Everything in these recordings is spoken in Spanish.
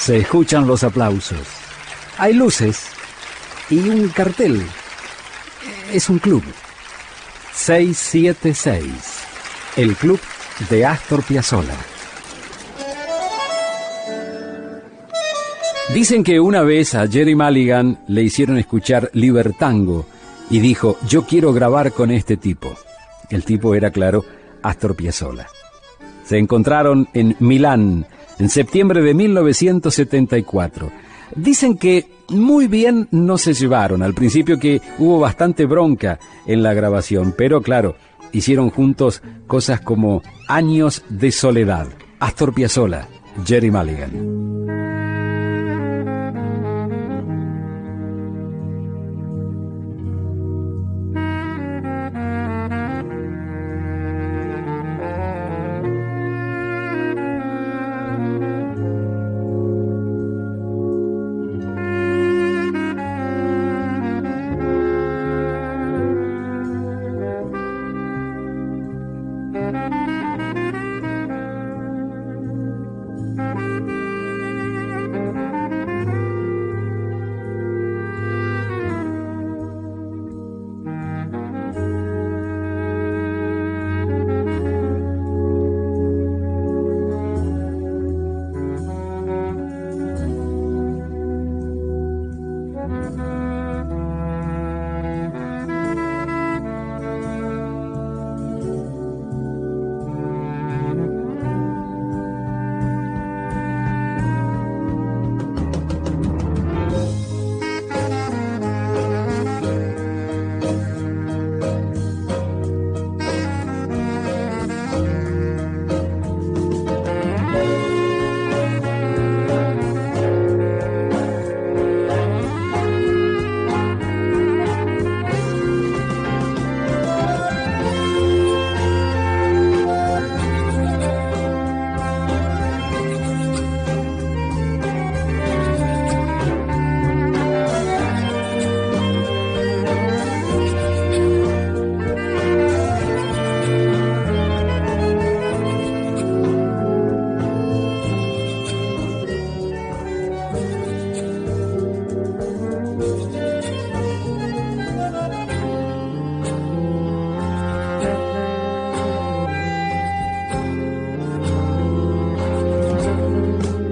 Se escuchan los aplausos. Hay luces y un cartel. Es un club. 676. El club de Astor Piazzolla. Dicen que una vez a Jerry Mulligan le hicieron escuchar Libertango y dijo, yo quiero grabar con este tipo. El tipo era, claro, Astor Piazzolla. Se encontraron en Milán en septiembre de 1974. Dicen que muy bien no se llevaron, al principio que hubo bastante bronca en la grabación, pero claro, hicieron juntos cosas como Años de Soledad, Astor Piazzolla, Jerry Mulligan.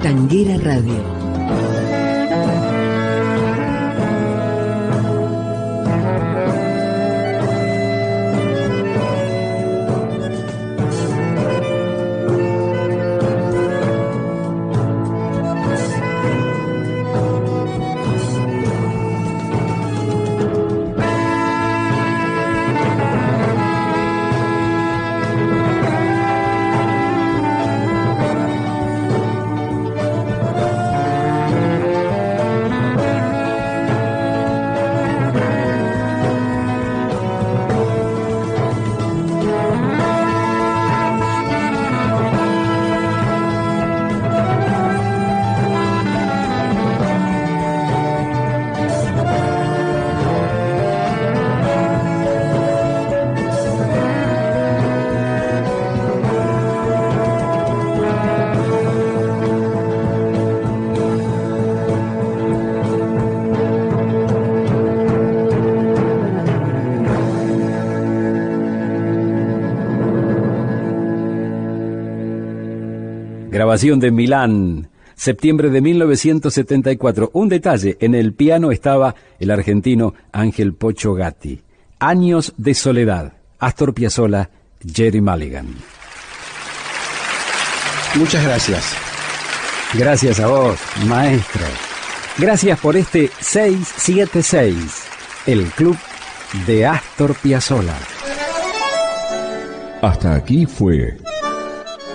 Radio. Grabación de Milán, septiembre de 1974. Un detalle, en el piano estaba el argentino Ángel Pocho Gatti. Años de soledad. Astor Piazzolla, Jerry Mulligan. Muchas gracias. Gracias a vos, maestro. Gracias por este 676, el club de Astor Piazzolla. Hasta aquí fue